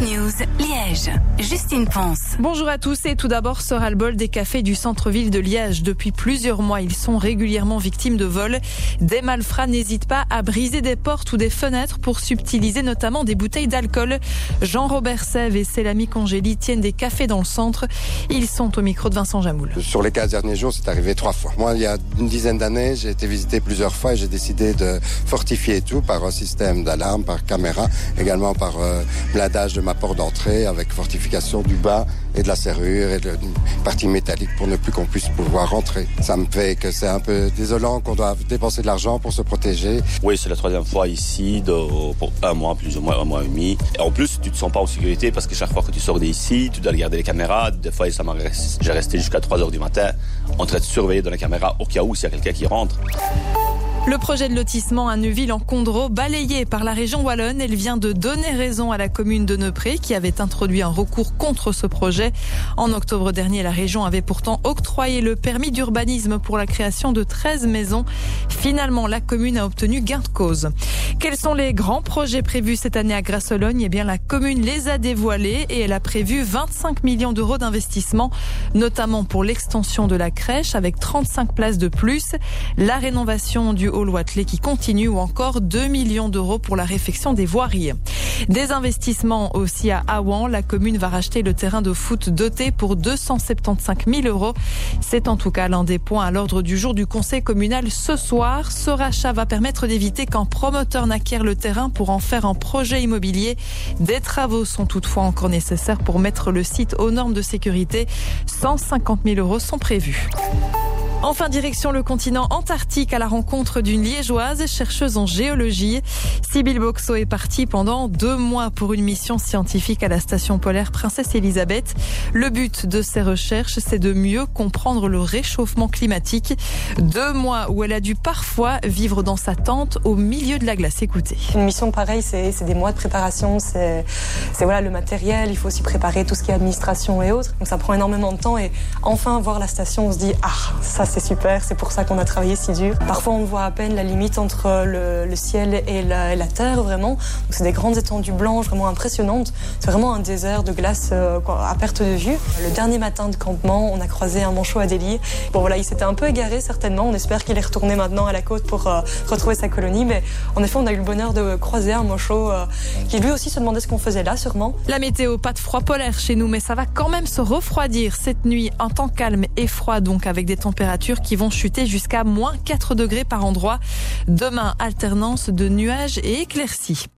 News, Liège. Justine Ponce. Bonjour à tous et tout d'abord ce ras-le-bol des cafés du centre-ville de Liège. Depuis plusieurs mois, ils sont régulièrement victimes de vols. Des malfrats n'hésitent pas à briser des portes ou des fenêtres pour subtiliser notamment des bouteilles d'alcool. Jean-Robert Sève et Célami Congéli tiennent des cafés dans le centre. Ils sont au micro de Vincent Jamoul. Sur les 15 derniers jours, c'est arrivé trois fois. Moi, il y a une dizaine d'années, j'ai été visité plusieurs fois et j'ai décidé de fortifier tout par un système d'alarme, par caméra, également par euh, blindage de ma porte d'entrée avec fortification du bas et de la serrure et de une partie métallique pour ne plus qu'on puisse pouvoir rentrer. Ça me fait que c'est un peu désolant qu'on doive dépenser de l'argent pour se protéger. Oui, c'est la troisième fois ici, pour un mois, plus ou moins un mois et demi. En plus, tu te sens pas en sécurité parce que chaque fois que tu sors d'ici, tu dois regarder les caméras. Des fois, j'ai resté jusqu'à 3 heures du matin en train de surveiller dans les caméras au cas où s'il y a quelqu'un qui rentre. Le projet de lotissement à Neuville en Condro, balayé par la région wallonne, elle vient de donner raison à la commune de Neupré qui avait introduit un recours contre ce projet. En octobre dernier, la région avait pourtant octroyé le permis d'urbanisme pour la création de 13 maisons. Finalement, la commune a obtenu gain de cause. Quels sont les grands projets prévus cette année à Grassologne Eh bien, la commune les a dévoilés et elle a prévu 25 millions d'euros d'investissement, notamment pour l'extension de la crèche avec 35 places de plus, la rénovation du hall Watley qui continue ou encore 2 millions d'euros pour la réfection des voiries. Des investissements aussi à Awan. La commune va racheter le terrain de foot doté pour 275 000 euros. C'est en tout cas l'un des points à l'ordre du jour du conseil communal ce soir. Ce rachat va permettre d'éviter qu'un promoteur n'acquiert le terrain pour en faire un projet immobilier. Des travaux sont toutefois encore nécessaires pour mettre le site aux normes de sécurité. 150 000 euros sont prévus. Enfin, direction le continent antarctique à la rencontre d'une liégeoise chercheuse en géologie. Sybille Boxo est partie pendant deux mois pour une mission scientifique à la station polaire Princesse Elisabeth. Le but de ces recherches, c'est de mieux comprendre le réchauffement climatique. Deux mois où elle a dû parfois vivre dans sa tente au milieu de la glace. Écoutez. Une mission pareille, c'est des mois de préparation, c'est voilà le matériel, il faut aussi préparer tout ce qui est administration et autres. Donc ça prend énormément de temps et enfin voir la station, on se dit ah ça c'est super, c'est pour ça qu'on a travaillé si dur. Parfois, on voit à peine la limite entre le, ciel et la, terre, vraiment. c'est des grandes étendues blanches, vraiment impressionnantes. C'est vraiment un désert de glace euh, à perte de vue. Le dernier matin de campement, on a croisé un manchot à délire. Bon, voilà, il s'était un peu égaré, certainement. On espère qu'il est retourné maintenant à la côte pour euh, retrouver sa colonie. Mais en effet, on a eu le bonheur de croiser un manchot euh, qui lui aussi se demandait ce qu'on faisait là, sûrement. La météo, pas de froid polaire chez nous, mais ça va quand même se refroidir cette nuit. Un temps calme et froid, donc avec des qui vont chuter jusqu'à moins 4 degrés par endroit. Demain, alternance de nuages et éclaircies.